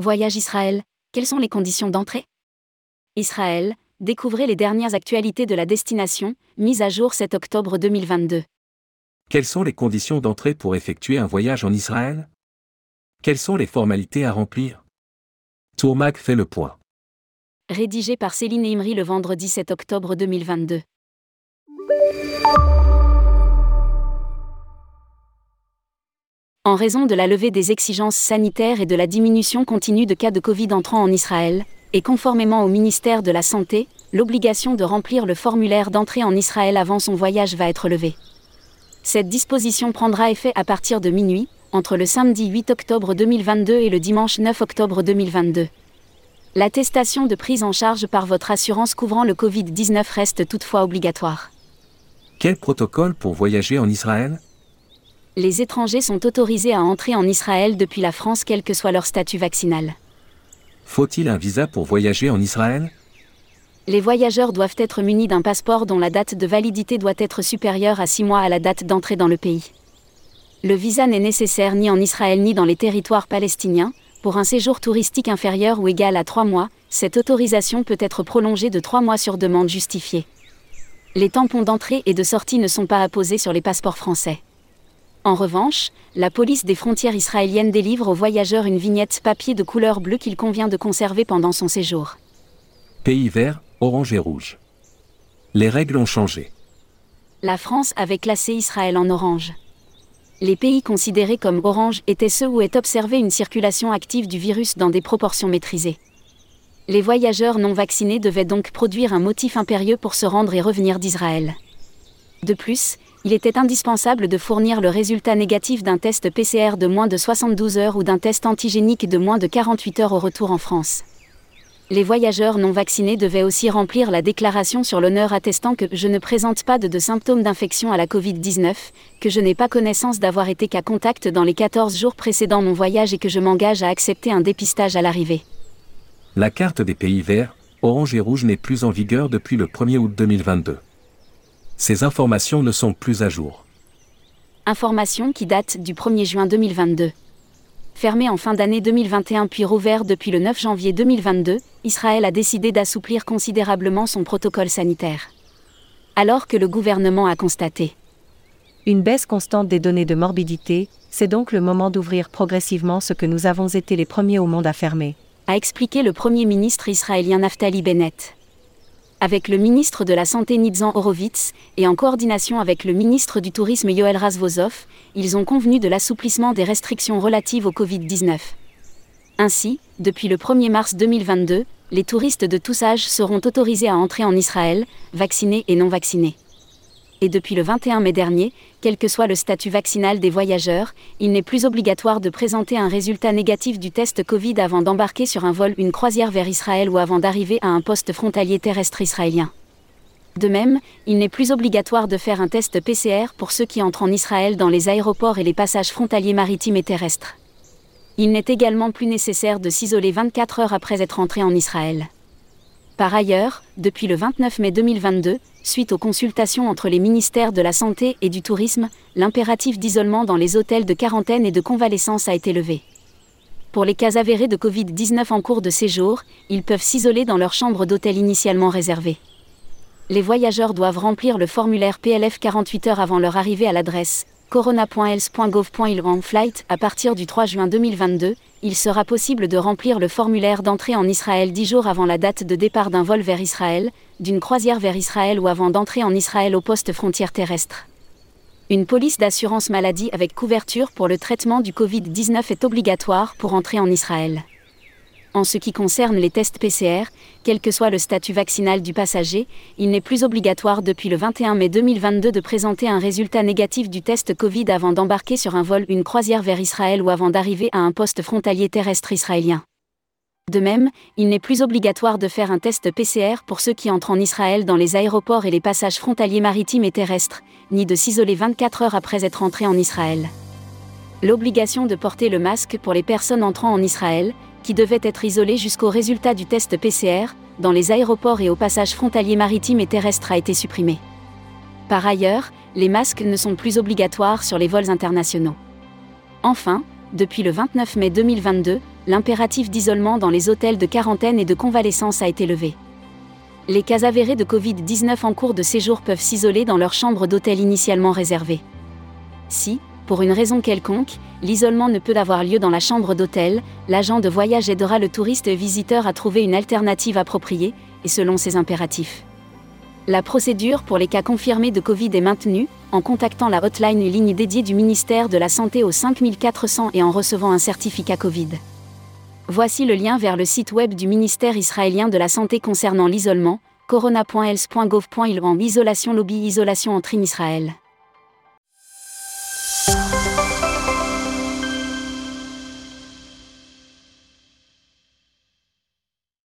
Voyage Israël, quelles sont les conditions d'entrée? Israël, découvrez les dernières actualités de la destination, mise à jour 7 octobre 2022. Quelles sont les conditions d'entrée pour effectuer un voyage en Israël? Quelles sont les formalités à remplir? Tourmac fait le point. Rédigé par Céline Imri le vendredi 7 octobre 2022. En raison de la levée des exigences sanitaires et de la diminution continue de cas de Covid entrant en Israël, et conformément au ministère de la Santé, l'obligation de remplir le formulaire d'entrée en Israël avant son voyage va être levée. Cette disposition prendra effet à partir de minuit, entre le samedi 8 octobre 2022 et le dimanche 9 octobre 2022. L'attestation de prise en charge par votre assurance couvrant le Covid-19 reste toutefois obligatoire. Quel protocole pour voyager en Israël? Les étrangers sont autorisés à entrer en Israël depuis la France quel que soit leur statut vaccinal. Faut-il un visa pour voyager en Israël? Les voyageurs doivent être munis d'un passeport dont la date de validité doit être supérieure à 6 mois à la date d'entrée dans le pays. Le visa n'est nécessaire ni en Israël ni dans les territoires palestiniens. Pour un séjour touristique inférieur ou égal à 3 mois, cette autorisation peut être prolongée de 3 mois sur demande justifiée. Les tampons d'entrée et de sortie ne sont pas apposés sur les passeports français. En revanche, la police des frontières israéliennes délivre aux voyageurs une vignette papier de couleur bleue qu'il convient de conserver pendant son séjour. Pays vert, orange et rouge. Les règles ont changé. La France avait classé Israël en orange. Les pays considérés comme orange étaient ceux où est observée une circulation active du virus dans des proportions maîtrisées. Les voyageurs non vaccinés devaient donc produire un motif impérieux pour se rendre et revenir d'Israël. De plus, il était indispensable de fournir le résultat négatif d'un test PCR de moins de 72 heures ou d'un test antigénique de moins de 48 heures au retour en France. Les voyageurs non vaccinés devaient aussi remplir la déclaration sur l'honneur attestant que je ne présente pas de, symptômes d'infection à la Covid-19, que je n'ai pas connaissance d'avoir été qu'à contact dans les 14 jours précédant mon voyage et que je m'engage à accepter un dépistage à l'arrivée. La carte des pays verts, orange et rouge n'est plus en vigueur depuis le 1er août 2022 ces informations ne sont plus à jour. Informations qui datent du 1er juin 2022. Fermé en fin d'année 2021 puis rouvert depuis le 9 janvier 2022, Israël a décidé d'assouplir considérablement son protocole sanitaire. Alors que le gouvernement a constaté une baisse constante des données de morbidité, c'est donc le moment d'ouvrir progressivement ce que nous avons été les premiers au monde à fermer, a expliqué le Premier ministre israélien Naftali Bennett avec le ministre de la Santé Nitzan Horowitz, et en coordination avec le ministre du Tourisme Yoel Razvozov, ils ont convenu de l'assouplissement des restrictions relatives au Covid-19. Ainsi, depuis le 1er mars 2022, les touristes de tous âges seront autorisés à entrer en Israël, vaccinés et non vaccinés et depuis le 21 mai dernier, quel que soit le statut vaccinal des voyageurs, il n'est plus obligatoire de présenter un résultat négatif du test Covid avant d'embarquer sur un vol, une croisière vers Israël ou avant d'arriver à un poste frontalier terrestre israélien. De même, il n'est plus obligatoire de faire un test PCR pour ceux qui entrent en Israël dans les aéroports et les passages frontaliers maritimes et terrestres. Il n'est également plus nécessaire de s'isoler 24 heures après être entré en Israël. Par ailleurs, depuis le 29 mai 2022, suite aux consultations entre les ministères de la Santé et du Tourisme, l'impératif d'isolement dans les hôtels de quarantaine et de convalescence a été levé. Pour les cas avérés de Covid-19 en cours de séjour, ils peuvent s'isoler dans leur chambre d'hôtel initialement réservée. Les voyageurs doivent remplir le formulaire PLF 48 heures avant leur arrivée à l'adresse corona.else.gov.il en flight à partir du 3 juin 2022, il sera possible de remplir le formulaire d'entrée en Israël 10 jours avant la date de départ d'un vol vers Israël, d'une croisière vers Israël ou avant d'entrer en Israël au poste frontière terrestre. Une police d'assurance maladie avec couverture pour le traitement du Covid-19 est obligatoire pour entrer en Israël. En ce qui concerne les tests PCR, quel que soit le statut vaccinal du passager, il n'est plus obligatoire depuis le 21 mai 2022 de présenter un résultat négatif du test Covid avant d'embarquer sur un vol, une croisière vers Israël ou avant d'arriver à un poste frontalier terrestre israélien. De même, il n'est plus obligatoire de faire un test PCR pour ceux qui entrent en Israël dans les aéroports et les passages frontaliers maritimes et terrestres, ni de s'isoler 24 heures après être entré en Israël. L'obligation de porter le masque pour les personnes entrant en Israël, qui devaient être isolés jusqu'au résultat du test PCR, dans les aéroports et aux passages frontaliers maritimes et terrestres a été supprimée. Par ailleurs, les masques ne sont plus obligatoires sur les vols internationaux. Enfin, depuis le 29 mai 2022, l'impératif d'isolement dans les hôtels de quarantaine et de convalescence a été levé. Les cas avérés de Covid-19 en cours de séjour peuvent s'isoler dans leur chambre d'hôtel initialement réservée. Si, pour une raison quelconque, l'isolement ne peut avoir lieu dans la chambre d'hôtel, l'agent de voyage aidera le touriste visiteur à trouver une alternative appropriée, et selon ses impératifs. La procédure pour les cas confirmés de Covid est maintenue, en contactant la hotline ligne dédiée du ministère de la Santé au 5400 et en recevant un certificat Covid. Voici le lien vers le site web du ministère israélien de la Santé concernant l'isolement, corona.else.gov.il en isolation lobby isolation en Israël.